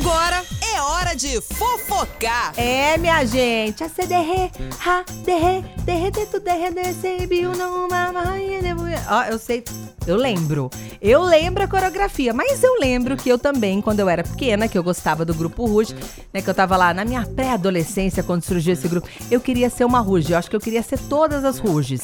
Agora é hora de fofocar. É, minha gente, a CDR, ha, derre, derre, tu derre, biu, não, Ó, eu sei, eu lembro. Eu lembro a coreografia, mas eu lembro que eu também, quando eu era pequena, que eu gostava do grupo Ruge, né, que eu tava lá na minha pré-adolescência, quando surgiu esse grupo, eu queria ser uma Ruge, eu acho que eu queria ser todas as Ruges.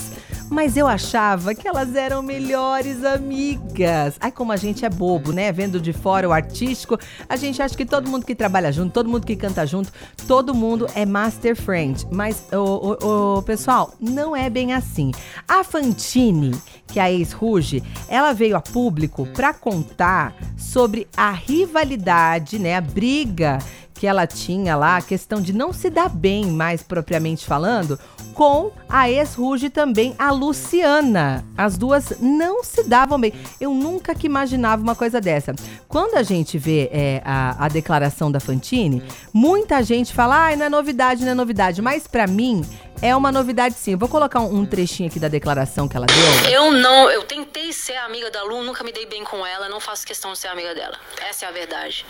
Mas eu achava que elas eram melhores amigas. Ai, como a gente é bobo, né? Vendo de fora o artístico, a gente acha que todo mundo que trabalha junto, todo mundo que canta junto, todo mundo é master friend. Mas, o, o, o pessoal, não é bem assim. A Fantine, que é a ex-Ruge, ela veio a público para contar sobre a rivalidade, né? A briga que ela tinha lá, a questão de não se dar bem, mais propriamente falando, com a ex-Ruge também, a Luciana. As duas não se davam bem. Eu nunca que imaginava uma coisa dessa. Quando a gente vê é, a, a declaração da Fantine, muita gente fala, ah, não é novidade, não é novidade. Mas para mim, é uma novidade sim. Eu vou colocar um, um, trechinho aqui da declaração que ela deu. Eu não, eu tentei ser amiga da Lu, nunca me dei bem com ela, não faço questão de ser amiga dela. Essa é a verdade.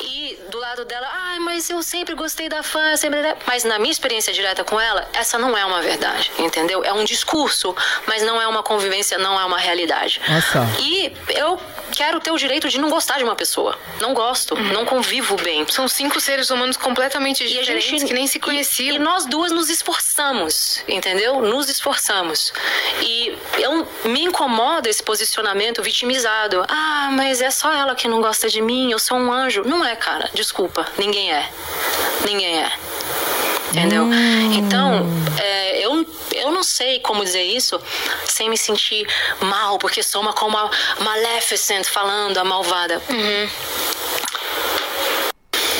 E do lado dela, ai, ah, mas eu sempre gostei da fã, sempre. Mas na minha experiência direta com ela, essa não é uma verdade, entendeu? É um discurso, mas não é uma convivência, não é uma realidade. Nossa. E eu quero ter o direito de não gostar de uma pessoa. Não gosto, uhum. não convivo bem. São cinco seres humanos completamente diferentes gente, que nem se conheciam. E, e nós duas nos esforçamos, entendeu? Nos esforçamos. E me incomoda esse posicionamento vitimizado. Ah, mas é só ela que não gosta de mim, eu sou um anjo. Não é, cara. Desculpa, ninguém é. Ninguém é. Entendeu? Hum. Então, é, eu, eu não sei como dizer isso sem me sentir mal, porque sou uma como a Maleficent falando, a malvada. Uhum.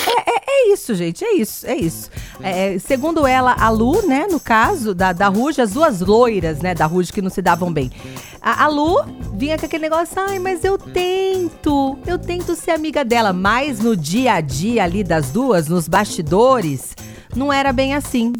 É, é, é, isso, gente, é isso, é isso. É, segundo ela, a Lu, né, no caso da, da Ruge, as duas loiras, né, da Ruge que não se davam bem. A, a Lu vinha com aquele negócio, ai, mas eu tento, eu tento ser amiga dela, mas no dia a dia ali das duas, nos bastidores, não era bem assim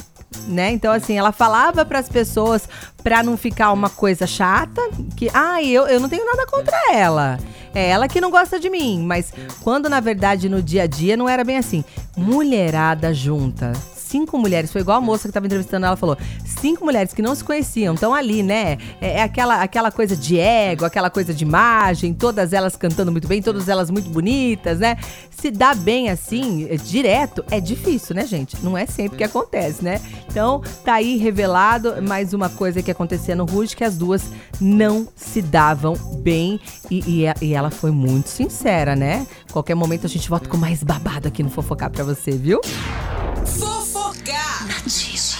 né? Então, assim, ela falava para as pessoas para não ficar uma coisa chata, que, ah, eu, eu não tenho nada contra ela. É ela que não gosta de mim. Mas quando, na verdade, no dia a dia, não era bem assim. Mulherada junta cinco mulheres, foi igual a moça que estava entrevistando ela falou, cinco mulheres que não se conheciam, estão ali, né? É, é, aquela, aquela coisa de ego, aquela coisa de imagem, todas elas cantando muito bem, todas elas muito bonitas, né? Se dá bem assim, é, direto, é difícil, né, gente? Não é sempre que acontece, né? Então, tá aí revelado mais uma coisa que acontecia no Ruge, que as duas não se davam bem e, e, e ela foi muito sincera, né? Qualquer momento a gente volta com mais babado aqui no Fofocar pra você, viu? Fofocar! 那气势